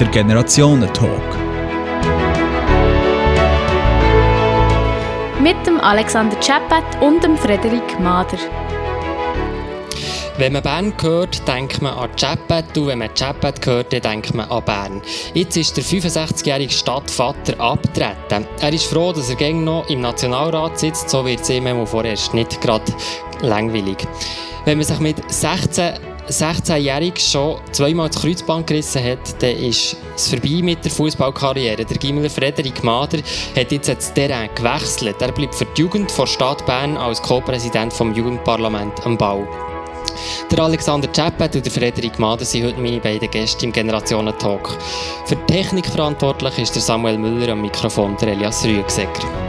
der Generationentalk. Mit dem Alexander Czepet und dem Frederik Mader. Wenn man Bern hört, denkt man an Chapet und wenn man Chapet hört, dann denkt man an Bern. Jetzt ist der 65-jährige Stadtvater abgetreten. Er ist froh, dass er gäng noch im Nationalrat sitzt, so wird es ihm vorerst nicht gerade langweilig. Wenn man sich mit 16 16-jährig schon zweimal das Kreuzband gerissen hat, dann ist es vorbei mit der Fußballkarriere. Der Gimmeler Frederik Mader hat jetzt das Terrain gewechselt. Er bleibt für die Jugend vor Stadt Bern als Co-Präsident vom Jugendparlament am Bau. Der Alexander Czepet und der Frederik Mader sind heute meine beiden Gäste im Generationen-Talk. Für die Technik verantwortlich ist der Samuel Müller am Mikrofon, der Elias Rüegsegger.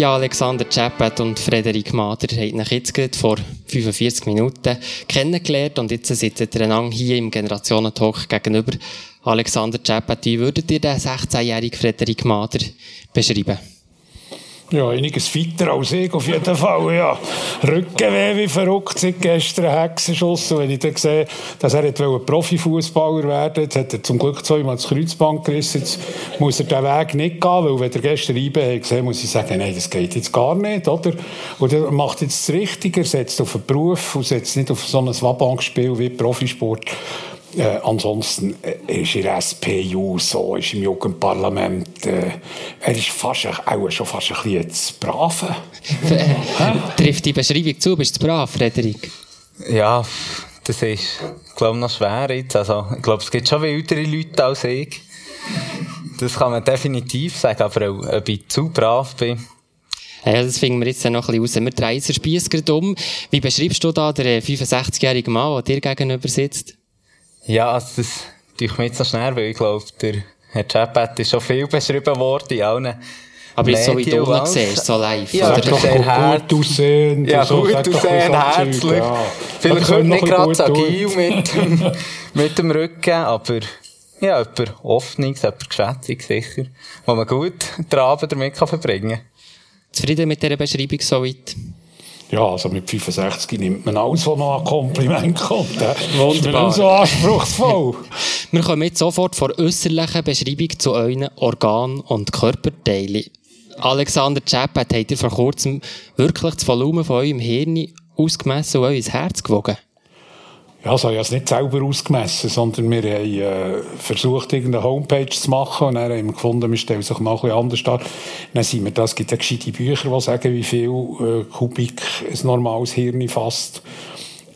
Ja, Alexander Czepet und Frederik Mader haben euch jetzt gerade vor 45 Minuten kennengelernt und jetzt sitzen ihr hier im Generationen-Talk gegenüber. Alexander Czepet, wie würdet ihr den 16-jährigen Frederik Mader beschreiben? Ja, einiges fitter als ich auf jeden Fall, ja. Rückenweh wie verrückt seit gestern Hexenschuss. Und wenn ich dann sehe, dass er Profifußballer werden jetzt hat er zum Glück zweimal das Kreuzband gerissen, jetzt muss er den Weg nicht gehen, weil wenn er gestern IB hat gesehen, muss ich sagen, nein, das geht jetzt gar nicht, oder? Und er macht jetzt das Richtige, setzt auf einen Beruf und setzt nicht auf so ein Wabankspiel wie Profisport. Äh, ansonsten äh, ist er SPU so, ist im Jugendparlament. Äh, er ist fast, auch schon fast ein bisschen zu brave. Trifft die Beschreibung zu? Bist du brav, Frederik? Ja, das ist, glaube ich, noch schwer jetzt. Also, ich glaube, es gibt schon wildere Leute als ich. Das kann man definitiv sagen, aber auch, ob ich zu brav bin. Ja, das finden wir jetzt noch ein bisschen raus. Wir drehen den Spieß um. Wie beschreibst du da den 65-jährigen Mann, der dir gegenüber sitzt? Ja, also das tue ich mir jetzt so schnell, weil ich glaube, der Herr Chapet ist schon viel beschrieben worden in allen aber jetzt so wie du ihn siehst, so live. Ja, oder? sehr gut aussehen. Ja, so, gut aussehen, herzlich. Ja. Vielleicht heute nicht gerade so agil mit, mit dem Rücken, aber ja, jemand Hoffnungs-, jemand Geschwätzig sicher, wo man gut den Abend damit verbringen kann. Zufrieden mit dieser Beschreibung so weit? Ja, also mit 65 nimmt man alles, was noch an Kompliment kommt. Wunderbar. Ist so anspruchsvoll. Wir kommen jetzt sofort von äußerlichen Beschreibung zu euren Organ- und Körperteilen. Alexander Chapet, habt ihr vor kurzem wirklich das Volumen von eurem Hirn ausgemessen und euer Herz gewogen? Ja, das habe ich nicht selber ausgemessen, sondern wir haben äh, versucht, irgendeine Homepage zu machen und dann haben wir gefunden, wir stellen sich mal ein bisschen anders dar. Dann sind wir das, es gibt ja gescheite Bücher, die sagen, wie viel äh, Kubik ein normales Hirn fasst.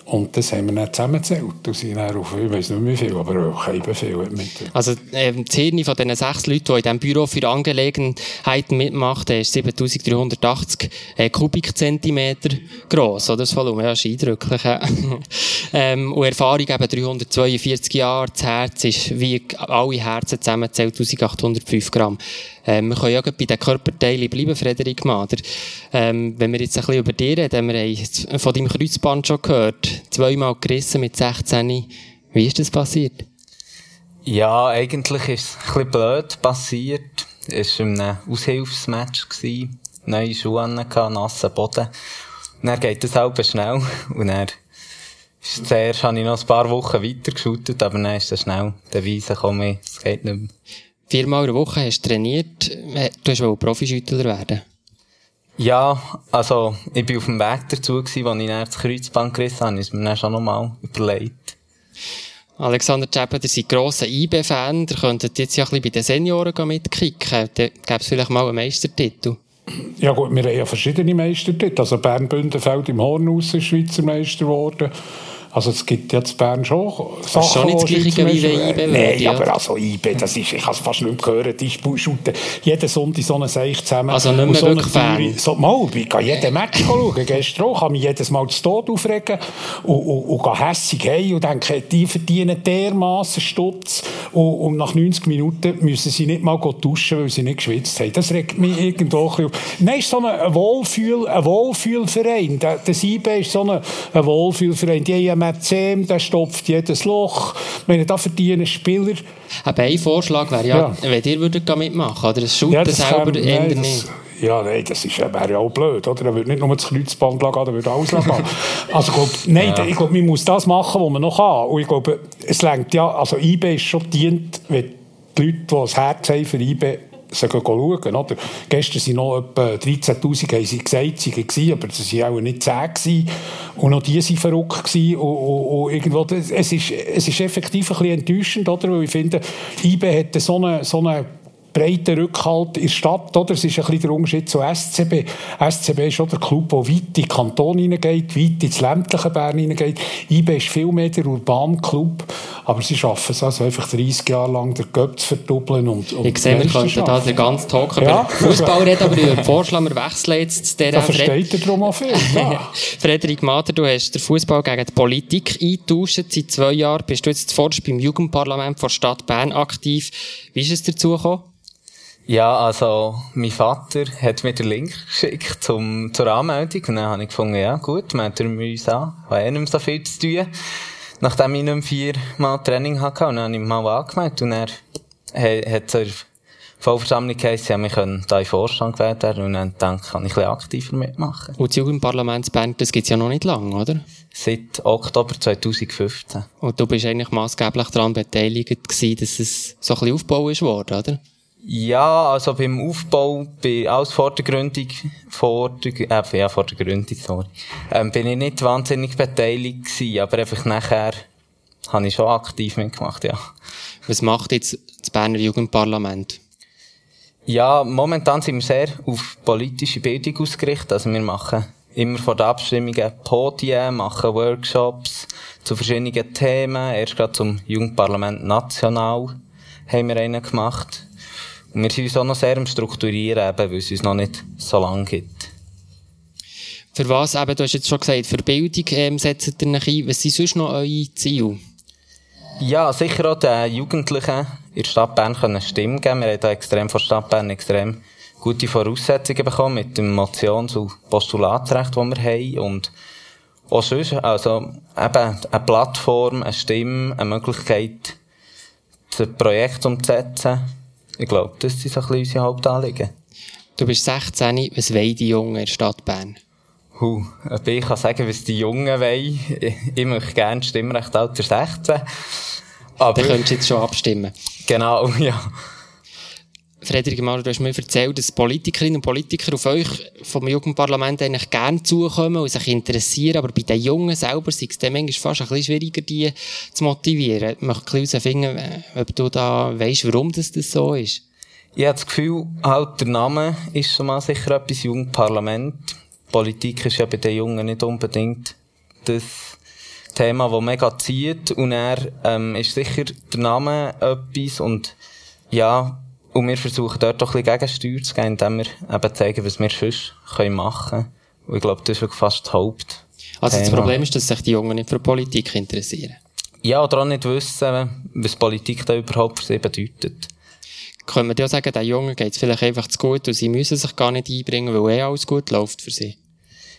Und das haben wir dann zusammengezählt. Das sind dann auf, ich weiß nicht wie viel, aber auch eben viel. Also, ähm, Hirne von diesen sechs Leuten, die in diesem Büro für Angelegenheiten mitmachen, ist 7380 äh, Kubikzentimeter gross, oder? Das Volumen, ja, ist eindrücklich. ähm, und Erfahrung eben 342 Jahre. Das Herz ist, wie alle Herzen zusammenzählt, 1805 Gramm. Ähm, wir können ja bei den Körperteilen bleiben, Frederik Mader. Ähm, wenn wir jetzt ein bisschen über dich reden, wir haben von deinem Kreuzband schon gehört, zweimal gerissen mit 16. Wie ist das passiert? Ja, eigentlich ist es ein bisschen blöd passiert. Es war ein Aushilfsmatch. Neue Schuhe an, nasser Boden. Und dann geht es halb schnell. Und dann zuerst habe ich noch ein paar Wochen weiter geschootet, aber dann ist es schnell der Weise gekommen, es geht nicht mehr. Viermal in der Woche hast du trainiert. Du wolltest Profischüttler werden. Ja, also, ich bin auf dem Weg dazu gewesen, als ich dann das Kreuzband gerissen habe, ist mir dann schon nochmal überlegt. Alexander Czepper, ihr seid grosser IB-Fan, ihr könntet jetzt ja ein bisschen bei den Senioren mitkicken. Da gäbe es vielleicht mal einen Meistertitel. Ja gut, wir haben ja verschiedene Meistertitel. Also Bern Bündenfeld im Hornhaus ist Schweizer Meister geworden. Also es gibt jetzt Bern schon Sachen, das ist schon nicht das Gleiche wie IB Nein, ja. aber also IB, das ist, ich kann es fast nicht mehr hören, die shooten jeden Sonntag so eine Seich zusammen. Also nicht mehr so wirklich Fan? So, mal, ich kann jeden Match schauen, gestern auch, kann mich jedes Mal zu Tod aufregen und, und, und gehe hässig heim und denke, die verdienen dermassen Stutz und, und, nach 90 Minuten müssen sie nicht mal duschen, weil sie nicht geschwitzt haben. Das regt mich irgendwo ein bisschen auf. Nein, ist so ein Wohlfühl, ein Wohlfühlverein. Das IB ist so ein, ein Wohlfühlverein. Die haben Mäzen, der stopft jedes Loch. Wenn da verdienen Spieler. Aber ein Vorschlag wäre ja, ja. wenn ihr würdet mitmachen oder das Shooten ja, selber eher nicht. Ja, nein, das ist, wäre ja auch blöd, oder? Er würde nicht nur das Kreuzband lassen, er würde alles lassen. also, ich glaube, nein, ja. ich glaube, man muss das machen, was man noch kann. Und ich glaube, es lenkt ja, also IB ist schon dient, wenn die Leute, die das Herz haben für IB, sie schauen. Oder? Gestern waren noch etwa 13'000, haben sie gesagt, sie waren, aber es waren auch nicht 10 gewesen. Und noch die waren verrückt gewesen. Und, und, und irgendwo, es, ist, es ist effektiv ein bisschen enttäuschend, oder? weil ich finde, IB hat so eine, so eine breiten Rückhalt in der Stadt. Oder? Es ist ein bisschen der Unterschied zu SCB. SCB ist schon der Club, der weit in den Kanton hineingeht, weit ins ländliche Bern hineingeht. IB ist viel mehr der urbane Club. Aber sie schaffen es also einfach 30 Jahre lang, den Göpp zu verdoppeln. Und, und ich sehe, wir könnten da den ganzen Tag über ja. Fußball reden, aber ich würde vorschlagen, wir wechseln jetzt zu dieser... Da versteht er darum auch viel. Ja. Frederik Mader, du hast den Fußball gegen die Politik eingetauscht. Seit zwei Jahren bist du jetzt zuvorderst beim Jugendparlament der Stadt Bern aktiv. Wie ist es dazu gekommen? Ja, also, mein Vater hat mir den Link geschickt zum, zur Anmeldung und dann habe ich gefunden, ja gut, melden wir uns an, habe eh nicht mehr so viel zu tun. Nachdem ich nicht mehr viermal Training hatte, und dann habe ich mal angemeldet und er hat zur Vollversammlung geheißen, ja, wir können da in Vorstand gewählt werden und dann denke kann ich ein bisschen aktiver mitmachen. Und das Jugendparlament Bern, das gibt's ja noch nicht lange, oder? Seit Oktober 2015. Und du bist eigentlich maßgeblich daran beteiligt gewesen, dass es so ein bisschen aufgebaut ist worden, oder? Ja, also beim Aufbau, bei, als Vordergründung, Vorder, äh, ja, Vordergründung, sorry, ähm, bin ich nicht wahnsinnig beteiligt gewesen, aber einfach nachher habe ich schon aktiv mitgemacht, ja. Was macht jetzt das Berner Jugendparlament? Ja, momentan sind wir sehr auf politische Bildung ausgerichtet, also wir machen immer vor den Abstimmungen Podien, machen Workshops zu verschiedenen Themen, erst gerade zum Jugendparlament national haben wir einen gemacht wir sind uns auch noch sehr am Strukturieren, eben, weil es uns noch nicht so lange gibt. Für was eben, du hast jetzt schon gesagt, für Bildung ähm, setzt ihr euch ein. Was sind sonst noch eure Ziele? Ja, sicher auch den Jugendlichen in der Stadt Bern können Stimmen geben. Wir haben da extrem von Stadt Bern extrem gute Voraussetzungen bekommen mit dem Motions- und Postulatsrecht, das wir haben. Und auch sonst, also eben eine Plattform, eine Stimme, eine Möglichkeit, das Projekt umzusetzen ich glaube, das sind so ein bisschen unsere Hauptanliegen. Du bist 16, was wollen die Jungen in der Stadt Bern? Huh, ich kann sagen, was die Jungen wollen. Ich möchte gerne Stimmrecht Alter 16. Aber... Dann könntest du jetzt schon abstimmen. Genau, ja. Frederik Maurer, du hast mir erzählt, dass Politikerinnen und Politiker auf euch vom Jugendparlament eigentlich gerne zukommen und sich interessieren, aber bei den Jungen selber ist es dann manchmal fast ein bisschen schwieriger, die zu motivieren. Ich möchte herausfinden, äh, ob du da weißt, warum das, das so ist. Ich habe das Gefühl, halt, der Name ist schon mal sicher etwas Jugendparlament. Politik ist ja bei den Jungen nicht unbedingt das Thema, das mega zieht. Und er ähm, ist sicher der Name etwas und ja, und wir versuchen dort doch ein bisschen Gegensteuer zu geben, indem wir eben zeigen, was wir sonst machen können. Und ich glaube, das ist wirklich fast das Haupt. Also das Problem ist, dass sich die Jungen nicht für Politik interessieren. Ja, oder auch nicht wissen, was Politik da überhaupt für sie bedeutet. Können wir ja sagen, den Jungen geht es vielleicht einfach zu gut und sie müssen sich gar nicht einbringen, weil eh alles gut läuft für sie?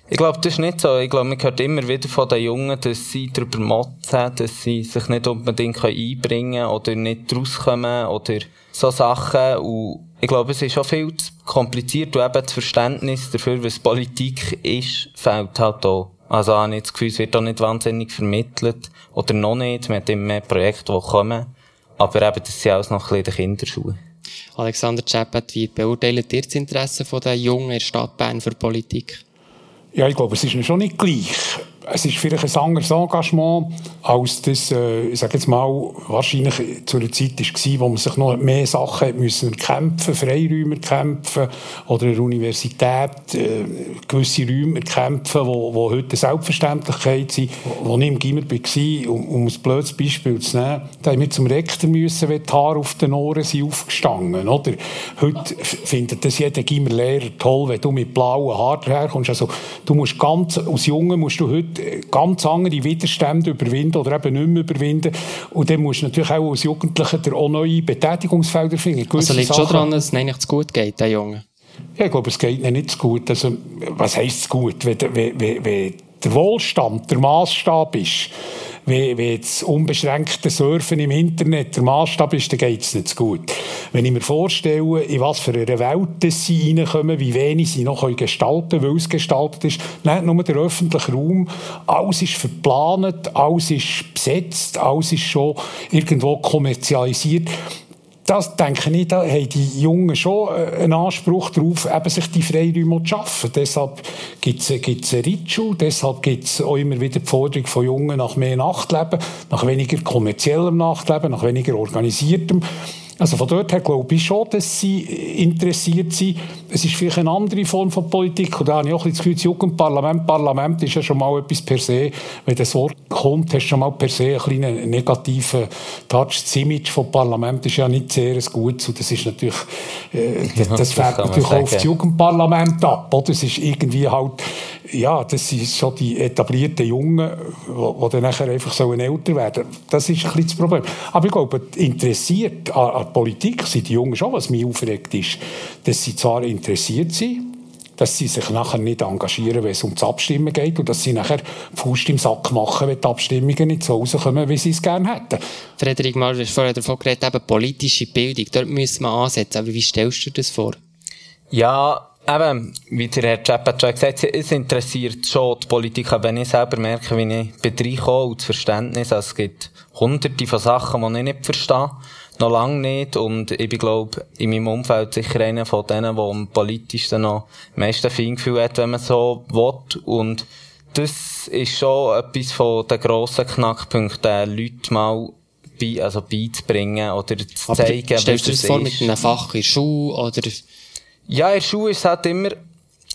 Ich glaube, das ist nicht so. Ich glaube, man hört immer wieder von den Jungen, dass sie darüber motzen, dass sie sich nicht unbedingt einbringen können oder nicht rauskommen oder so Sachen. Und ich glaube, es ist schon viel zu kompliziert und eben das Verständnis dafür, was Politik ist, fehlt halt auch. Also habe ich das Gefühl, es wird auch nicht wahnsinnig vermittelt. Oder noch nicht. Man hat immer Projekte, die kommen. Aber eben, das sind alles noch ein bisschen Kinderschuhe. Alexander Czepet, wie beurteilt ihr das Interesse der Jungen in der Stadt Bern für Politik? Ja, ich glaube, es ist schon nicht gleich es ist vielleicht ein anderes Engagement, als das, äh, ich sage jetzt mal, wahrscheinlich zu einer Zeit war, wo man sich noch mehr Sachen müssen kämpfen, Freiräume kämpfen oder eine Universität äh, gewisse Räume kämpfen, wo, wo heute eine Selbstverständlichkeit sind. Wo ich im Gimmer war, um, um ein blödes Beispiel zu nehmen, da haben wir zum Rektor müssen, wenn die Haare auf den Ohren sind aufgestanden, oder? Heute findet das jeder Gimmerlehrer toll, wenn du mit blauen Haaren herkommst. Also, du musst ganz, als Junge musst du heute ganz andere Widerstände überwinden oder eben nicht mehr überwinden. Und dann musst du natürlich auch als Jugendlicher auch neue Betätigungsfelder finden. Also liegt Sachen. schon daran, dass es nicht zu gut geht, den Jungen? Ja, ich glaube, es geht nicht zu gut. Also, was heisst es gut? Wenn, wenn, wenn der Wohlstand der Maßstab ist, wenn, wenn das unbeschränkte Surfen im Internet der Maßstab ist, dann geht es nicht so gut. Wenn ich mir vorstelle, in was für eine Welt sie reinkommen, wie wenig sie noch gestalten können, weil es gestaltet ist, nicht nur der öffentliche Raum, alles ist verplant, alles ist besetzt, alles ist schon irgendwo kommerzialisiert das denke ich, da haben die Jungen schon äh, einen Anspruch darauf, eben sich die Freiräume zu schaffen. Deshalb gibt es eine Ritschu, deshalb gibt es auch immer wieder die Forderung von Jungen nach mehr Nachtleben, nach weniger kommerziellem Nachtleben, nach weniger organisiertem. Also von dort her glaube ich schon, dass sie interessiert sind. Es ist vielleicht eine andere Form von Politik. Und da habe ich auch ein bisschen das Gefühl, Jugendparlament, Parlament ist ja schon mal etwas per se. Wenn das Wort kommt, hast du schon mal per se einen kleinen negativen Touch. Das Image vom Parlament ist ja nicht sehr gut. Und das ist natürlich, äh, das, das fällt natürlich auch auf das Jugendparlament ab. Oder? Das ist irgendwie halt, ja, das sind so die etablierten Jungen, die dann nachher einfach so älter werden. Das ist ein bisschen das Problem. Aber ich glaube, interessiert an, an Politik sind die Jungen schon, was mich aufregt ist, dass sie zwar interessiert sind, dass sie sich nachher nicht engagieren, wenn es um das Abstimmen geht und dass sie nachher Fuß im Sack machen, wenn die Abstimmungen nicht so rauskommen, wie sie es gerne hätten. Frederik Mahler, du hast vorher davon geredet, eben politische Bildung, dort müssen wir ansetzen. Aber wie stellst du dir das vor? Ja, Eben, wie der Herr Chappet schon gesagt hat, es interessiert schon die Politik, aber wenn ich selber merke, wie ich bei komme und das Verständnis, also es gibt hunderte von Sachen, die ich nicht verstehe, noch lange nicht, und ich bin, glaube in meinem Umfeld sicher einer von denen, der am politischsten noch am meisten Feingefühl hat, wenn man so will, und das ist schon etwas von den grossen Knackpunkten, Leute mal bei, also beizubringen oder zu zeigen, aber stellst du das vor mit einem Fach in der Schule, oder ja, in der ist es halt immer,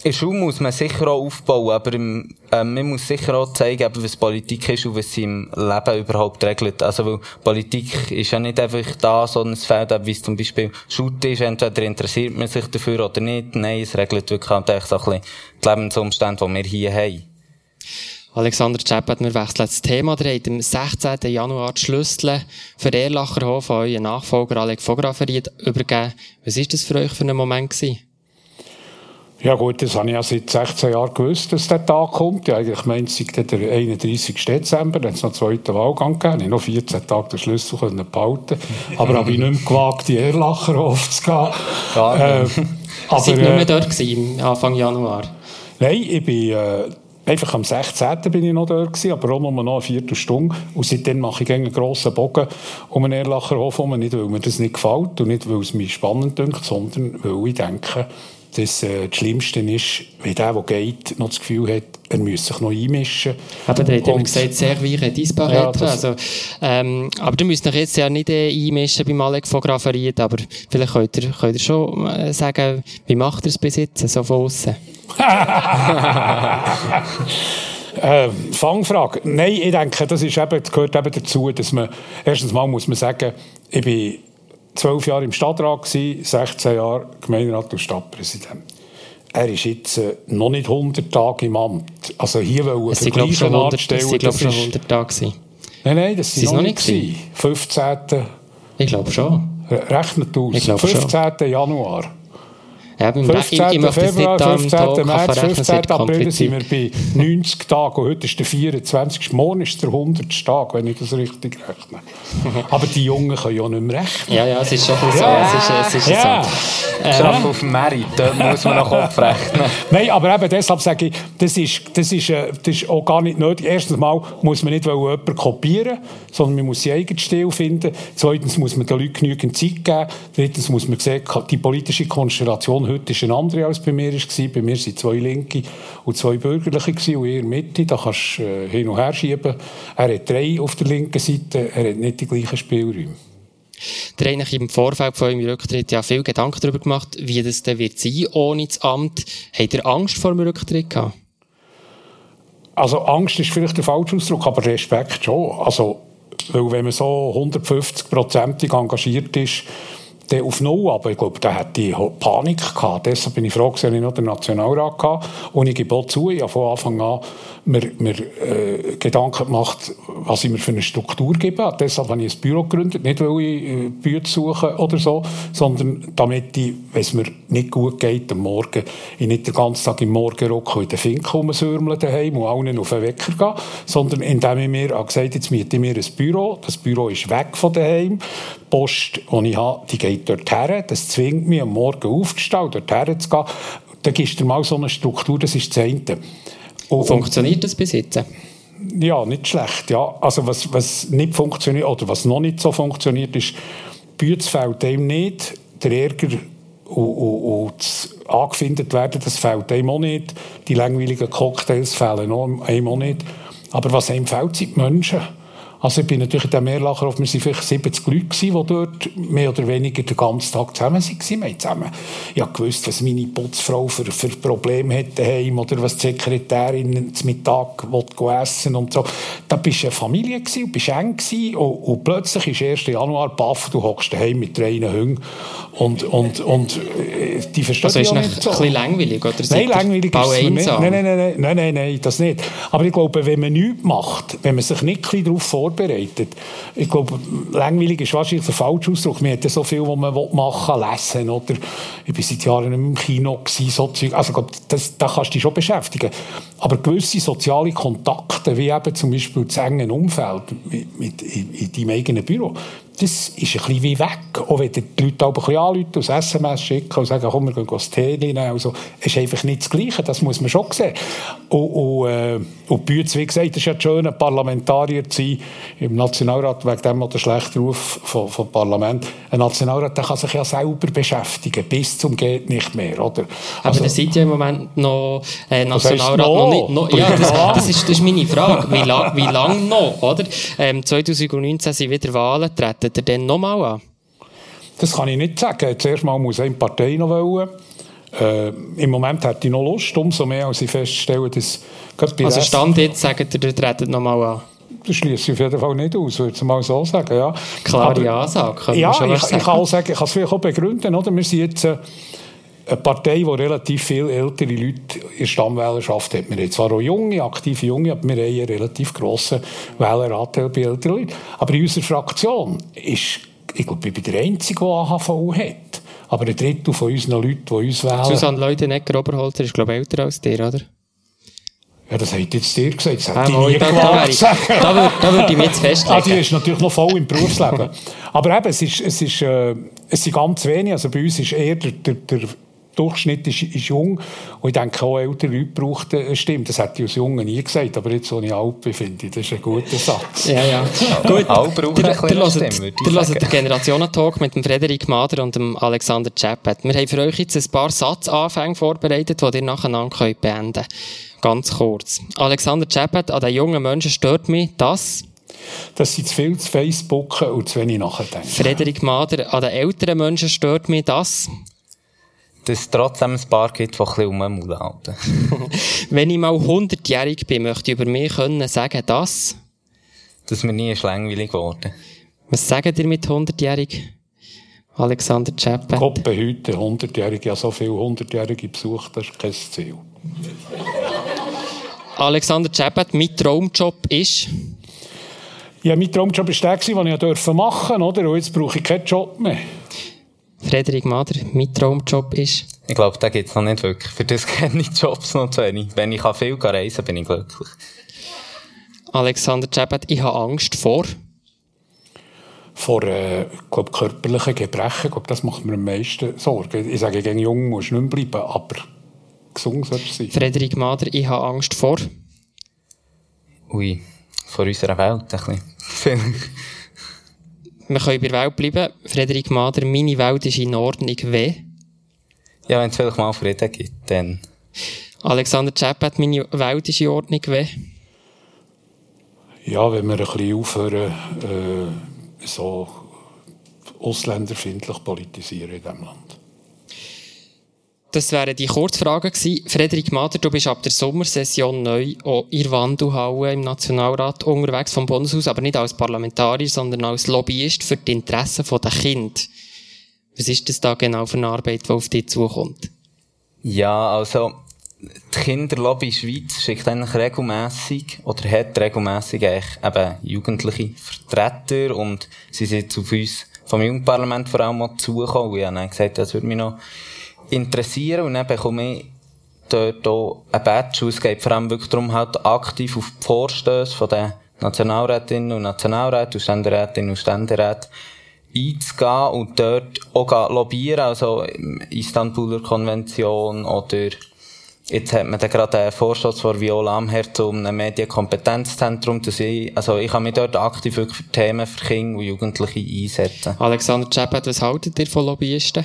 in der muss man sicher auch aufbauen, aber im, äh, man muss sicher auch zeigen, eben, was Politik ist und was sie im Leben überhaupt regelt. Also, weil Politik ist ja nicht einfach da, so ein Feld, wie es zum Beispiel Schule ist, entweder interessiert man sich dafür oder nicht. Nein, es regelt wirklich halt so ein bisschen die Lebensumstände, die wir hier haben. Alexander Czeppet, wir wechseln das Thema. Ihr habt am 16. Januar die Schlüssel für Erlacherhof an euren Nachfolger Alex Fotograferiert übergeben. Was war das für euch für einen Moment gewesen? Ja gut, das habe ich ja seit 16 Jahren gewusst, dass der Tag kommt. Ja, eigentlich meint es der 31. Dezember, dann hat es noch einen zweiten Wahlgang gegeben. Ich noch 14 Tage den Schlüssel können behalten Aber habe ich nicht mehr gewagt, die Erlacherhof zu gehen. Ja, äh, aber, nicht mehr dort gewesen, Anfang Januar? Nein, ich bin... Äh, Einfach am 16. bin ich noch da gewesen, aber auch nur noch eine Viertelstunde. Und seitdem mache ich einen grossen Bogen um einen Erlacherhof herum. Nicht, weil mir das nicht gefällt und nicht, weil es mich spannend dünkt, sondern weil ich denke, dass äh, das Schlimmste ist, wenn der, der geht, noch das Gefühl hat, er müsse sich noch einmischen. Aber der hat eben gesagt, sehr weiche Disparate. Ja, also, ähm, aber du müsst euch jetzt ja nicht äh, einmischen beim Alex von Graferiet, aber vielleicht könnt ihr, könnt ihr schon äh, sagen, wie macht ihr es bis jetzt, so von außen? äh, Fangfrage. Nein, ich denke, das, ist eben, das gehört eben dazu, dass man, erstens mal muss man sagen, ich bin zwölf Jahre im Stadtrat gewesen, 16 Jahre Gemeinderat und Stadtpräsident. Er ist jetzt äh, noch nicht 100 Tage im Amt. Also hier will er vergleichen anstellen. Das glaube schon 100 Tage gewesen. Nein, nein, das sind noch, noch nicht gewesen. 15. Ich glaube schon. Rechnet aus. 15. Schon. Januar. Ja, 15. Ich, Februar, 15. März, 15. April sind wir bei 90 Tagen und heute ist der 24. Morgen ist der 100. Tag, wenn ich das richtig rechne. Aber die Jungen können ja nicht mehr rechnen. Ja, ja, es ist schon so. Ja. Es ist, es ist ja. so. Äh, Schaff auf dem Merit, da muss man noch Kopf rechnen. Nein, aber eben deshalb sage ich, das ist, das, ist, äh, das ist auch gar nicht nötig. Erstens mal muss man nicht jemanden kopieren, sondern man muss seinen eigenen Stil finden. Zweitens muss man den Leuten genügend Zeit geben. Drittens muss man sehen, die politische Konstellation heute ist eine andere als bei mir war. Bei mir waren zwei Linke und zwei Bürgerliche und ihr Mitte. Da kannst du äh, hin und her schieben. Er hat drei auf der linken Seite, er hat nicht die gleichen Spielräume. Der hat im Vorfeld von eurem Rücktritt ja viel Gedanken darüber gemacht, wie das dann wird sein ohne das Amt. Habt ihr Angst vor dem Rücktritt gehabt? Also Angst ist vielleicht der falsche Ausdruck, aber Respekt schon. Also, weil wenn man so 150-prozentig engagiert ist, dann auf Null, aber ich glaube, da hatte ich Panik gehabt. Deshalb bin ich froh, dass ich noch den Nationalrat hatte. Und ich gebe auch zu, ich habe von Anfang an mir, mir äh, Gedanken gemacht, was ich mir für eine Struktur gebe. Deshalb habe ich ein Büro gegründet, nicht weil ich äh, Bücher suche oder so, sondern damit ich, wenn es mir nicht gut geht am Morgen, ich nicht den ganzen Tag im Morgenrock in den Finken rumsürmeln daheim und allen auf den Wecker gehen, sondern indem ich mir gesagt habe, jetzt miete ich mir ein Büro, das Büro ist weg von daheim, die Post, die ich habe, die geht dort her, das zwingt mich am Morgen aufzustehen, dort herzugehen, dann gibst du mal so eine Struktur, das ist das eine. Und, Funktioniert das bis jetzt? Ja, nicht schlecht. Ja. Also was, was nicht funktioniert, oder was noch nicht so funktioniert, ist, Bütz fällt dem nicht, der Ärger und, und, und das angefindet werden, das fällt einem auch nicht. Die langweiligen Cocktails fehlen einem auch nicht. Aber was einem fehlt, sind die Menschen. Also ich bin natürlich in dem Mehrlacherhof, wir waren vielleicht 70 Leute, die dort mehr oder weniger den ganzen Tag zusammen waren. Wir zusammen, ich gewusst, was meine Putzfrau für, für Probleme hat daheim oder was die Sekretärin zum Mittag essen und so. Da bist du eine Familie gewesen, und bist eng gewesen, und, und plötzlich ist 1. Januar, baff, du hockst daheim mit drei Hunden und, und, und äh, die verstehen also ist nicht so. ein bisschen langweilig, oder? Nein, langweilig ist es nicht. Nein, nein, nein, nein, nein, nein, das nicht. Aber ich glaube, wenn man nichts macht, wenn man sich nicht darauf vorbereitet, vorbereitet. Ich glaube, langweilig ist wahrscheinlich der falsche Ausdruck. Man hat ja so viel, was man machen will, lesen oder ich war seit Jahren im Kino, gewesen, so. Also, das, da kannst du dich schon beschäftigen. Aber gewisse soziale Kontakte, wie eben zum Beispiel das enge Umfeld mit, mit, in, in deinem eigenen Büro, das ist ein bisschen wie weg. Auch wenn die Leute ein bisschen anrufen, und SMS schicken und sagen, komm, wir gehen das Tee nehmen. Also, es ist einfach nicht das Gleiche, das muss man schon sehen. Und, und, äh, und Bütz, wie gesagt, ist ja schön, ein Parlamentarier zu sein im Nationalrat, wegen dem der schlechte Ruf vom, vom Parlament. Ein Nationalrat der kann sich ja selber beschäftigen, bis zum geht nicht mehr, oder? Aber also, ihr seid ja im Moment noch äh, Nationalrat noch? noch? nicht. Noch, ja, das, das, ist, das ist meine Frage. Wie, la, wie lange noch, oder? Ähm, 2019 sind wieder Wahlen getreten treten ihr dann nochmal an? Das kann ich nicht sagen. Zuerst mal muss eine Partei noch wollen. Äh, Im Moment hätte ich noch Lust, umso mehr, als ich feststelle, dass... Also Stand jetzt sagt ihr, ihr tretet nochmal an? Das schließe ich auf jeden Fall nicht aus, würde ich mal so sagen. Ja. Klare Aber, Ansage, Ja, ich, ich, kann auch sagen, ich kann es vielleicht auch begründen. Oder? Wir sind jetzt... Äh, eine Partei, die relativ viele ältere Leute in der Stammwählerschaft hat. Wir haben zwar auch junge, aktive Junge, aber wir haben einen relativ grossen Wähleranteil bei älteren Leuten. Aber in unserer Fraktion ist, ich glaube, ich bin der Einzige, der AHV hat. Aber ein Drittel von unseren Leuten, die uns wählen... Susanne Leutenegger-Oberholzer ist, glaube ich, älter als dir, oder? Ja, das hat jetzt dir gesagt. Das hat die nie da. Da, da, würde, da würde ich mich jetzt festlegen. Ah, die ist natürlich noch voll im Berufsleben. Aber eben, es, ist, es, ist, äh, es sind ganz wenige. Also bei uns ist eher der, der, der Durchschnitt ist, ist jung. Und ich denke, auch ältere Leute brauchen eine Stimme. Das hätte ich als Junge nie gesagt. Aber jetzt, wo ich alt bin, finde ich, das ist ein guter Satz. Ja, ja. Gut. Alle brauchen eine kleine Stimme, Ihr hört den Generationentalk mit dem Frederik Mader und dem Alexander Chappet. Wir haben für euch jetzt ein paar Satzanfänge vorbereitet, die ihr nacheinander beenden könnt. Ganz kurz. Alexander Chappet, an den jungen Menschen stört mich das... Dass sie zu viel zu Facebook und zu wenig nachdenken. Frederik Mader, an den älteren Menschen stört mich das dass es trotzdem ein paar gibt, die ein bisschen halten. Wenn ich mal 100-jährig bin, möchte ich über mich können sagen, dass... Dass mir nie langweilig geworden. Was sagen ihr mit 100-jährig? Alexander Chappen. Koppe heute 100-jährige, ja so viele 100-jährige besucht, das ist kein Ziel. Alexander Chappet, mein Traumjob ist... Ja, mein Traumjob war der, den ich machen durfte, oder? Und jetzt brauche ich keinen Job mehr. Frederik Mader, mein Traumjob ist? Ich glaube, da gibt es noch nicht wirklich. Für das kenne ich Jobs noch zu wenig. Wenn ich viel reisen kann, bin ich glücklich. Alexander Cebet, ich habe Angst vor? Vor äh, glaub, körperlichen Gebrechen. Ich glaube, das macht mir am meisten Sorgen. Ich sage, gegen jung muss nicht mehr bleiben, aber gesund soll es sein. Frederik Mader, ich habe Angst vor? Ui, vor unserer Welt ein bisschen. Wir können bei der Welt bleiben. Frederik Mader, meine Welt ist in Ordnung. Weh? Ja, wenn es vielleicht mal Frieden gibt, dann. Alexander Chappet, meine Welt ist in Ordnung. Weh? Ja, wenn wir ein bisschen aufhören, äh, so ausländerfindlich politisieren in diesem Land. Das wären die Kurzfragen gewesen. Frederik Mader, du bist ab der Sommersession neu in Wandelhalle im Nationalrat unterwegs vom Bundeshaus, aber nicht als Parlamentarier, sondern als Lobbyist für die Interessen der Kinder. Was ist das da genau für eine Arbeit, die auf dich zukommt? Ja, also, die Kinderlobby Schweiz schickt eigentlich regelmässig oder hat regelmässig eigentlich eben jugendliche Vertreter und sie sind auf uns vom Jugendparlament vor allem auch zugekommen. Ich habe gesagt, das würde mich noch interessieren und dann bekomme ich dort auch ein Badge. Es geht vor allem wirklich darum, halt aktiv auf die Vorstöße von den Nationalrätinnen und Nationalräten und Ständerätinnen und Ständeräten einzugehen und dort auch lobbyieren, also Istanbuler Konvention oder Jetzt hat man da gerade einen Vorstoß von Viola Amherd zu einem Medienkompetenzzentrum. Dass ich, also ich kann mich dort aktiv für Themen für Kinder und Jugendliche einsetzen. Alexander Czepet, was haltet ihr von Lobbyisten?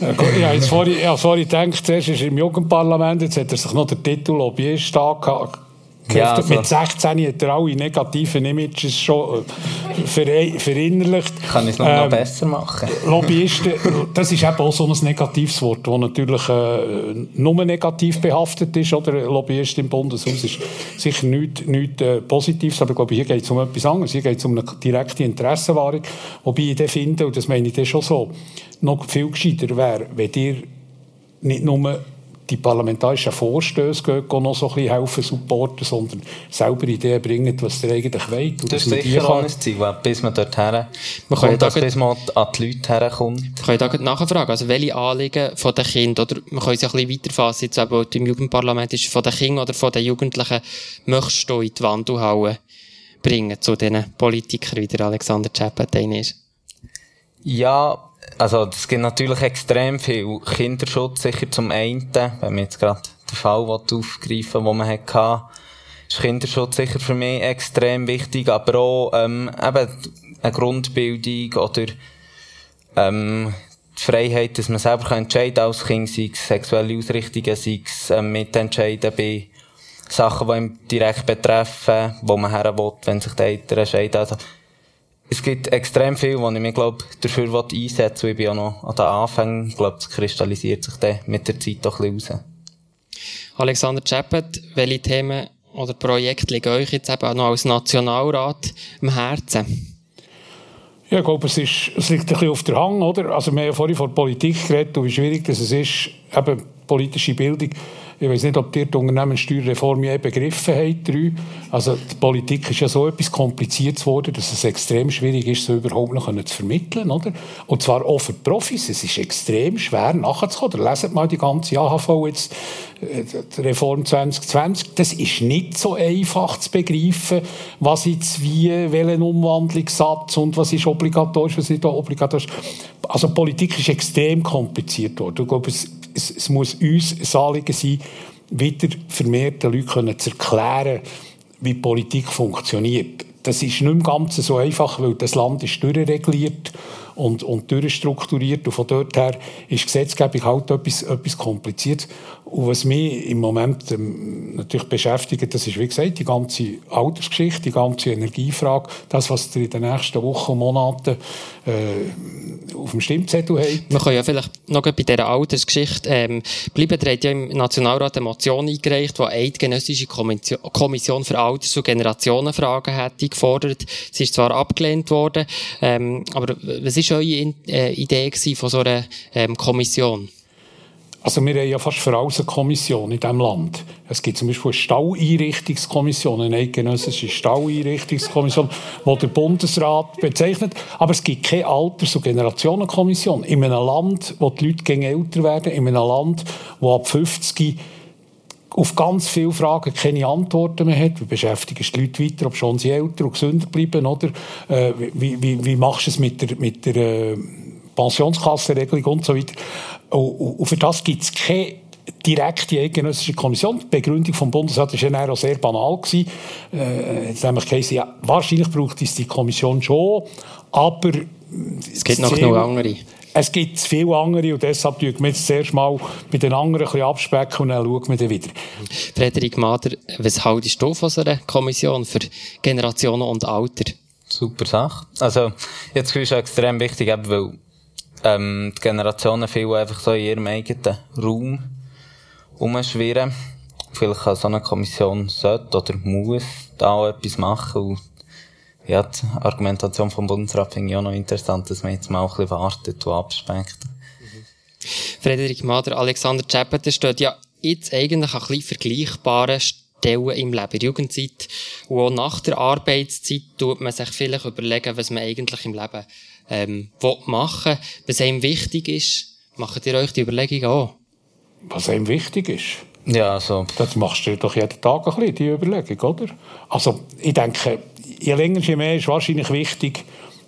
Ja, jetzt vorhin, ja, vorhin gedacht, zuerst ist er im Jugendparlament, jetzt hat er sich noch den Titel Lobbyist angehört ja, also. Mit 16 hat er alle negativen Images schon äh, verinnerlicht. Kann ich es noch, ähm, noch besser machen? Lobbyisten, das ist eben auch so ein negatives Wort, das natürlich äh, nur negativ behaftet ist. Oder? Lobbyist im Bundeshaus ist sicher nichts, nichts äh, Positives, aber ich glaube, hier geht es um etwas anderes. Hier geht es um eine direkte Interessenwahrung. Wobei ich dann finde, und das meine ich dann schon so, noch viel gescheiter wäre, wenn ihr nicht nur die parlamentarischen Vorstöße gehen, noch so ein bisschen helfen, supporten, sondern selber Ideen bringen, was ihr eigentlich wollt. Das, das ist sicher auch ein Ziel, bis man dort her, man kommt, dass, bis man an die Leute herkommt. Wir können da nachfragen, also welche Anliegen von den Kindern, oder man kann es ja ein bisschen weiterfassen, jetzt eben im Jugendparlament ist, von den Kindern oder von den Jugendlichen, möchtest du in die Wand hauen, bringen zu diesen Politikern, wie der Alexander Czepet ist? Ja, also, es gibt natürlich extrem viel Kinderschutz, sicher zum einen, wenn man jetzt gerade den Fall aufgreifen den man hatte, ist Kinderschutz sicher für mich extrem wichtig, aber auch, ähm, eben, eine Grundbildung oder, ähm, die Freiheit, dass man selber entscheiden als Kind, sei es sexuelle Ausrichtungen, sei es ähm, mitentscheiden bei Sachen, die ihm direkt betreffen, wo man her will, wenn sich die Eltern entscheiden. Also, es gibt extrem viel, wo ich mich, glaub, dafür einsetzen will. Ich bin auch noch an den Anfängen. Ich glaube, es kristallisiert sich dann mit der Zeit doch ein bisschen raus. Alexander Czepet, welche Themen oder Projekte liegen euch jetzt eben auch noch als Nationalrat am Herzen? Ja, ich glaube, es, ist, es liegt ein bisschen auf der Hand, oder? Also, wir haben ja vorhin von Politik geredet und wie schwierig das ist, eben politische Bildung ich weiß nicht, ob die Unternehmenssteuerreform je begriffen habt. Also die Politik ist ja so etwas kompliziert geworden, dass es extrem schwierig ist, so überhaupt noch zu vermitteln. Oder? Und zwar auch für Profis. Es ist extrem schwer nachzukommen. Leset mal die ganze AHV jetzt, äh, die Reform 2020. Das ist nicht so einfach zu begreifen, was jetzt wie, welchen Umwandlungssatz und was ist obligatorisch, was ist nicht obligatorisch. Also Politik ist extrem kompliziert worden. Ich glaube, es es, es muss uns ein Anliegen sein, wieder vermehrt den Leuten zu erklären, wie Politik funktioniert. Das ist nicht mehr ganz so einfach, weil das Land ist durchreguliert und, und durchstrukturiert. Und von dort her ist Gesetzgebung halt etwas, etwas kompliziert. Und was mich im Moment ähm, natürlich beschäftigt, das ist, wie gesagt, die ganze Altersgeschichte, die ganze Energiefrage, das, was ihr in den nächsten Wochen und Monaten äh, auf dem Stimmzettel habt. Man kann ja vielleicht noch bei dieser Altersgeschichte ähm, bleiben. Ihr habt ja im Nationalrat eine Motion eingereicht, die eine eidgenössische Kommission für Alters- und Generationenfragen hätte gefordert. Sie ist zwar abgelehnt worden, ähm, aber was ist eure äh, Idee von so einer ähm, Kommission? Also wir haben ja fast für alles eine Kommission in diesem Land. Es gibt zum Beispiel eine Stalleinrichtungskommission, eine eidgenössische Stalleinrichtungskommission, die der Bundesrat bezeichnet. Aber es gibt keine Alters- und Generationenkommission. In einem Land, wo die Leute gegen älter werden, in einem Land, wo ab 50 auf ganz viele Fragen keine Antworten mehr hat. Wie beschäftigst die Leute weiter, ob schon sie älter und gesünder bleiben, oder? Äh, wie, wie, wie machst du es mit der, mit der äh, Pensionskassenregelung und so weiter? Und, für das gibt es keine direkte eidgenössische Kommission. Die Begründung vom Bundesrat war ja auch sehr banal. Gewesen. Äh, nämlich geheißen, ja, wahrscheinlich braucht es die Kommission schon, aber... Es gibt noch genug andere. Es gibt viele andere und deshalb tun wir jetzt zuerst mal bei den anderen ein bisschen abspecken und dann schauen wir dann wieder. Frederik Mader, was haltest du von so einer Kommission für Generationen und Alter? Super Sache. Also, jetzt ist es extrem wichtig, weil ähm, die Generationen viel einfach so in ihrem eigenen Raum umschwirren. Vielleicht kann so eine Kommission sollte oder muss da auch etwas machen. Und ja, die Argumentation vom Bundesrat finde ich auch noch interessant, dass man jetzt mal ein bisschen wartet und abspeckt. Frederik Mader, Alexander Czepet, steht ja jetzt eigentlich an ein bisschen vergleichbaren Stellen im Leben, in der Jugendzeit und auch nach der Arbeitszeit tut man sich vielleicht überlegen, was man eigentlich im Leben ähm, machen will, was einem wichtig ist. Macht ihr euch die Überlegung auch? Was einem wichtig ist? Ja, also. Das machst du doch jeden Tag ein bisschen, die Überlegung, oder? Also, ich denke, je länger, je mehr ist wahrscheinlich wichtig,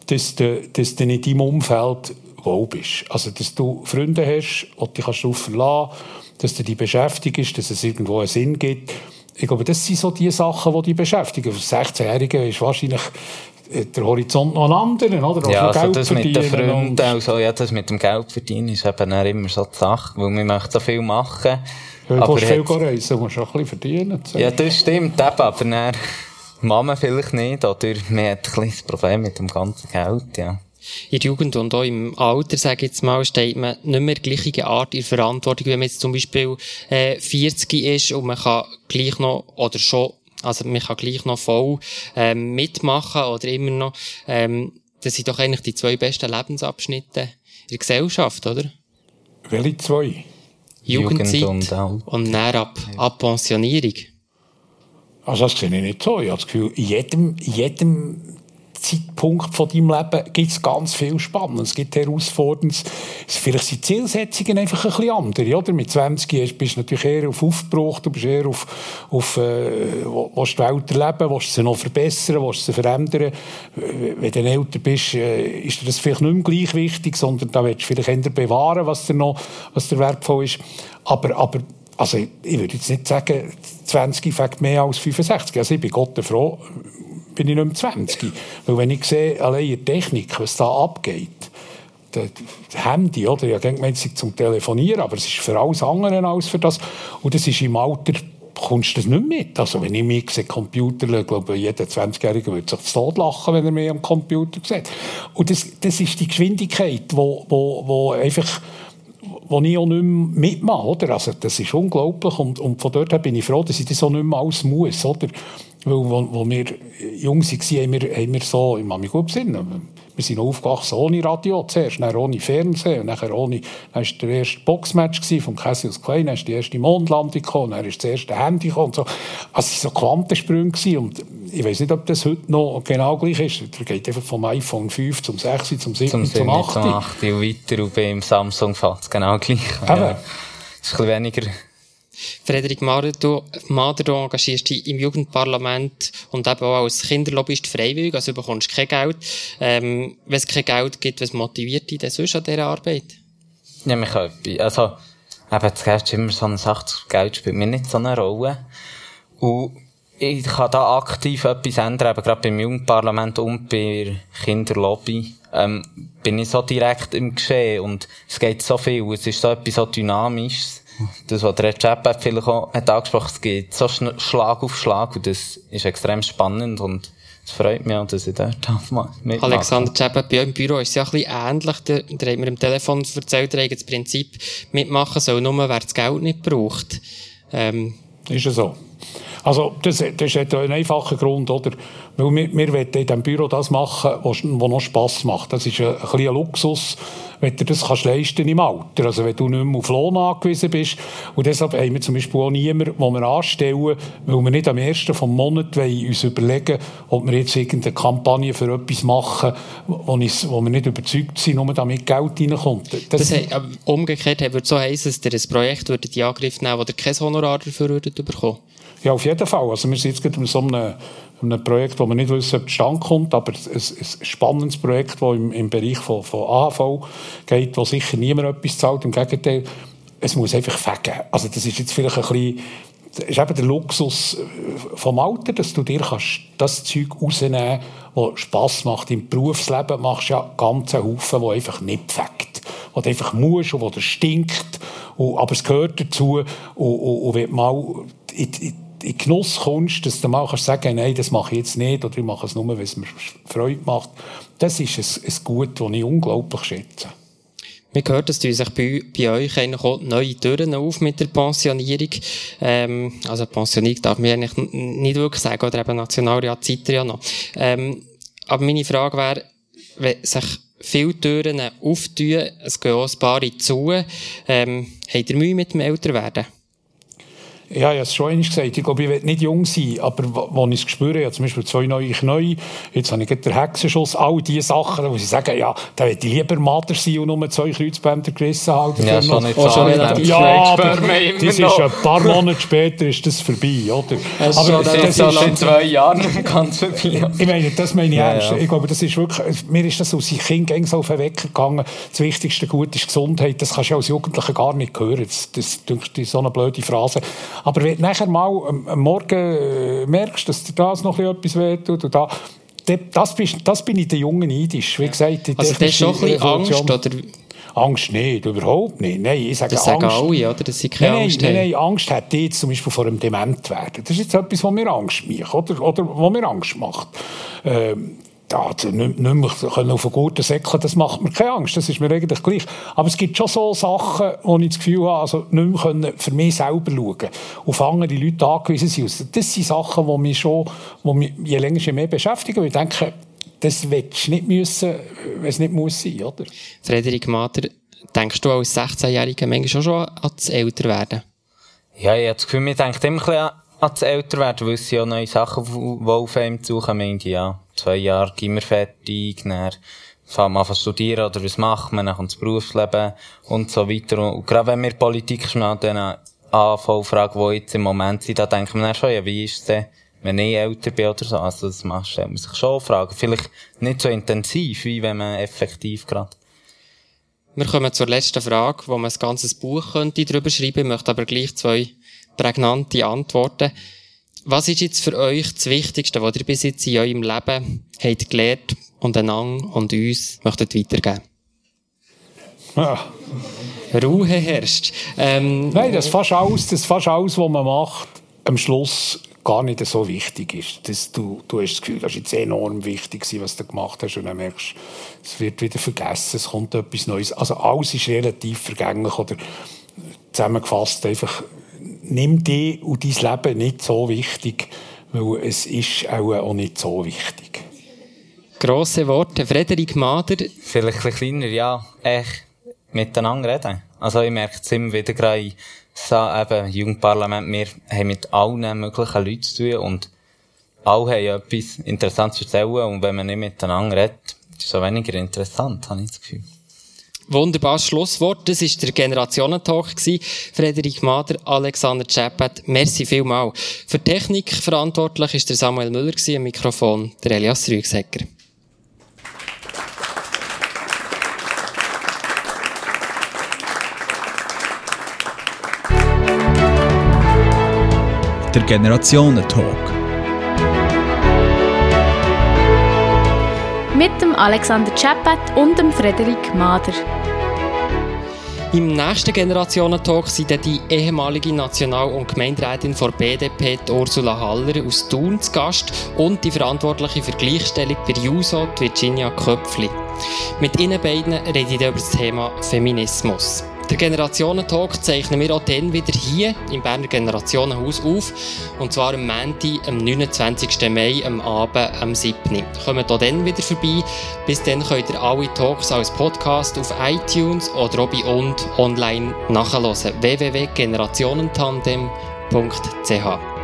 dass du, dass du in deinem Umfeld wohl bist. Also, dass du Freunde hast, die dich darauf verlassen dass du dich beschäftigst, dass es irgendwo einen Sinn gibt. Ich glaube, das sind so die Sachen, die dich beschäftigen. Für 16-Jährige ist wahrscheinlich der Horizont noch ein anderer, oder? Ja, also das mit den Freunden, also, ja, das mit dem Geld verdienen ist eben immer so die Sache, weil man möchte so viel machen. Ja, du musst viel reisen, musst auch ein bisschen verdienen. Ja, das stimmt, eben, aber dann Mama vielleicht nicht, oder man hat ein das Problem mit dem ganzen Geld, ja. In der Jugend und auch im Alter, sage ich jetzt mal, steht man nicht mehr gleiche Art in Verantwortung, wenn man jetzt zum Beispiel äh, 40 ist und man kann gleich noch, oder schon, also man kann gleich noch voll ähm, mitmachen oder immer noch, ähm, das sind doch eigentlich die zwei besten Lebensabschnitte in der Gesellschaft, oder? Welche zwei? Jugendzeit Jugend und, und dann ab, ab Pensionierung. Also das sehe ich nicht so. Ich habe das Gefühl, in jedem, jedem Zeitpunkt von deinem Leben gibt es ganz viel Spannendes, es gibt Herausforderndes. Vielleicht sind die Zielsetzungen einfach ein bisschen andere, oder? Mit 20 bist du natürlich eher auf Aufbruch, du bist eher auf, auf äh, willst die Welt erleben, willst sie noch verbessern, willst sie verändern. Wenn du älter bist, äh, ist dir das vielleicht nicht mehr gleich wichtig, sondern da willst du vielleicht eher bewahren, was dir noch, was dir wertvoll ist. Aber, aber also ich, ich würde jetzt nicht sagen, 20 fängt mehr als 65. Also ich bin Gott froh, bin ich nicht mehr 20. Weil wenn ich sehe, allein in Technik, was da abgeht, das Handy, oder? Ich habe gemeint, es zum Telefonieren, aber es ist für alles andere als für das. Und das ist im Alter kommst du das nicht mit. Also wenn ich mich sehe, Computer schaue, glaube jeder 20-Jährige würde sich Tod lachen, wenn er mich am Computer sieht. Und das, das ist die Geschwindigkeit, wo, wo, wo einfach wo ich auch nicht mehr mitmache, oder? Also, das ist unglaublich und, und von dort her bin ich froh, dass ich das auch nicht mehr alles muss, oder? Weil, wo, wo wir jung waren, haben wir, haben wir so, ich kann mich gut besinnen, wir sind aufgewachsen ohne Radio zuerst, dann ohne Fernsehen, dann ohne, dann war der erste Boxmatch von Cassius Clay, dann ist die erste Mondlandung gekommen, dann ist das erste Handy gekommen und so. Also es waren so Quantensprünge und ich weiß nicht, ob das heute noch genau gleich ist. Der geht einfach vom iPhone 5 zum 6, zum 7, zum, 7, zum 8. Zum 8 und weiter und beim Samsung fällt es genau gleich. Ja. Das ist ein bisschen weniger Frederik Mader, du, engagierst dich im Jugendparlament und eben auch als Kinderlobbyist freiwillig, also du bekommst kein Geld. Ähm, wenn es kein Geld gibt, was motiviert dich denn sonst an dieser Arbeit? Ja, mich etwas. Also, eben, das Geld ist immer so eine Sache, das Geld spielt mir nicht so eine Rolle. Und ich kann da aktiv etwas ändern, eben gerade beim Jugendparlament und bei der Kinderlobby. Ähm, bin ich so direkt im Geschehen und es geht so viel, es ist so etwas so Dynamisches das, was der Chat vielleicht auch hat angesprochen, es geht so Schlag auf Schlag und das ist extrem spannend und es freut mich auch, dass ich dort mitmache. Alexander Chabot, bei euch im Büro ist es ja ein bisschen ähnlich. Der, der hat mir im Telefon erzählt, der das Prinzip mitmachen soll, nur wer das Geld nicht braucht. Ähm. Ist ja so. Also, das, das hat einen einfachen Grund, oder? Weil wir, wir wollen in diesem Büro das machen, was, was noch Spass macht. Das ist ein, ein Luxus, wenn du das kannst leisten im Alter. Also, wenn du nicht mehr auf Lohn angewiesen bist. Und deshalb haben wir zum Beispiel auch niemanden, den wir anstellen, weil wir nicht am ersten vom Monat uns überlegen ob wir jetzt irgendeine Kampagne für etwas machen, wo, wo wir nicht überzeugt sind, nur damit Geld reinkommt. Das, das heißt, umgekehrt würde so heißen, dass ihr ein Projekt würdet in Angriff nehmen, wo ihr kein Honorar dafür würdet bekommen ja, auf jeden Fall. Also wir sind jetzt gerade in so einem, einem Projekt, wo wir nicht wissen, ob zustande kommt, aber ein, ein spannendes Projekt, das im, im Bereich von, von AHV geht, wo sicher niemand etwas zahlt. Im Gegenteil, es muss einfach fegen. Also das ist jetzt vielleicht ein bisschen das ist eben der Luxus äh, vom Alter, dass du dir kannst das Zeug rausnehmen kannst, das Spass macht. Im Berufsleben machst du ja ganze Haufen, die einfach nicht fegt. Wo du einfach musst und wo der stinkt. Und, aber es gehört dazu. Und, und, und wenn du mal in, in, in Genuss kommst, dass du mal kannst sagen nein, das mache ich jetzt nicht, oder ich mache es nur, weil es mir Freude macht, das ist ein, ein Gut, das ich unglaublich schätze. Wir gehört, dass sich bei, bei euch auch neue Türen auf mit der Pensionierung. Ähm, also Pensionierung darf man eigentlich nicht wirklich sagen, oder eben Nationalrat Zeit ja noch. Ähm, aber meine Frage wäre, wenn sich viele Türen auftun, es gehen auch ein paar zu, ähm, habt ihr Mühe mit dem Älterwerden? Ja, ich habe es schon einmal gesagt, ich glaube, ich will nicht jung sein, aber wenn ich es spüre, ja, zum Beispiel zwei neue Knie, jetzt habe ich den Hexenschuss, all diese Sachen, wo sie sagen, ja, da will ich lieber Mater sein und nur zwei Kreuzbänder gerissen haben. Ja, schon nicht Oh, schon relativ Ja, aber das ist ein paar Monate später ist das vorbei, oder? Das ist aber schon Das ist ist, in zwei Jahren nicht ganz vorbei. ich meine, das meine ich Ja, ernst. ja. Ich glaube, das ist wirklich, mir ist das aus Kindern so auf den gegangen. Das wichtigste Gut ist Gesundheit. Das kannst du als Jugendlicher gar nicht hören. Das, das dünkt dich so eine blöde Phrase. Aber wenn du nachher mal am, Morgen äh, merkst, dass dir das noch etwas wehtut und da, das, bist, das bin ich den Jungen neidisch. Wie gesagt, die Also, das ist schon ein bisschen Angst, oder? Angst nicht, überhaupt nicht. Nein, ich sage Das sagen Angst. alle, oder? Dass sie keine Nein, Angst nein, nein, Angst hat die jetzt zum Beispiel vor einem Dement werden. Das ist jetzt etwas, was mir Angst macht, oder, oder was mir Angst macht. Ähm, ja, also nicht, nicht mehr können auf einen guten säckeln, das macht mir keine Angst, das ist mir eigentlich gleich. Aber es gibt schon so Sachen, wo ich das Gefühl habe, also nicht mehr können für mich selber schauen, auf andere Leute angewiesen sind. Das sind Sachen, die mich schon, die mich je länger je mehr beschäftigen, weil ich denke, das willst du nicht müssen, wenn es nicht muss sein, oder? Frederik Mater, denkst du als 16-Jähriger manchmal schon an das Älterwerden? Ja, ich habe das Gefühl, mir denkt immer ein bisschen an das Älterwerden, weil es ja neue Sachen, die auf einem zukommen. Ja, zwei Jahre wir fertig, dann fängt man an studieren oder was macht man, dann kommt das Berufsleben und so weiter. Und gerade wenn wir Politik schnell dann AV-Fragen, die jetzt im Moment sind, da denkt man dann schon, ja, wie ist es denn, wenn ich älter bin oder so. Also das macht, stellt man sich schon Fragen. Vielleicht nicht so intensiv, wie wenn man effektiv gerade Wir kommen zur letzten Frage, wo man ein ganzes Buch könnte drüber schreiben, möchte aber gleich zwei prägnante Antworten. Was ist jetzt für euch das Wichtigste, was ihr bis jetzt in eurem Leben habt gelernt und einander und uns möchtet weitergeben? Ja. Ruhe herrscht. Ähm, Nein, das ist fast alles, das fast alles, was man macht, am Schluss gar nicht so wichtig ist. Das, du, du hast das Gefühl, das ist jetzt enorm wichtig, was du gemacht hast, und dann merkst es wird wieder vergessen, es kommt etwas Neues. Also alles ist relativ vergänglich oder zusammengefasst einfach, nimm dich und dein Leben nicht so wichtig, weil es ist auch, auch nicht so wichtig. grosse Worte. Frederik Mader, Vielleicht ein kleiner, ja, echt miteinander reden. Also ich merke es immer wieder gerade, so, eben, Jugendparlament, wir haben mit allen möglichen Leuten zu tun und alle haben etwas Interessantes zu erzählen und wenn man nicht miteinander redet, ist es auch weniger interessant, habe ich das Gefühl. Wunderbares Schlusswort. Das war der Generationentalk. gewesen. Frederik Mader, Alexander Czapet, merci vielmal. Für Technik verantwortlich ist der Samuel Müller gewesen, am Mikrofon, der Elias Rügsecker. Der Generationentalk. Mit dem Alexander Czapet und dem Frederik Mader. Im nächsten Generationentalk sind dann die ehemalige National- und Gemeinderätin der BDP, Ursula Haller aus Thun, zu Gast und die Verantwortliche für Gleichstellung bei JUSO, Virginia Köpfli. Mit ihnen beiden rede ich über das Thema Feminismus. Der Generationentalk zeichnen wir auch dann wieder hier im Berner Generationenhaus auf. Und zwar am Montag, am 29. Mai, am Abend, am 7. Kommt auch dann wieder vorbei. Bis dann könnt ihr alle Talks als Podcast auf iTunes oder auch bei und online nachhören. www.generationentandem.ch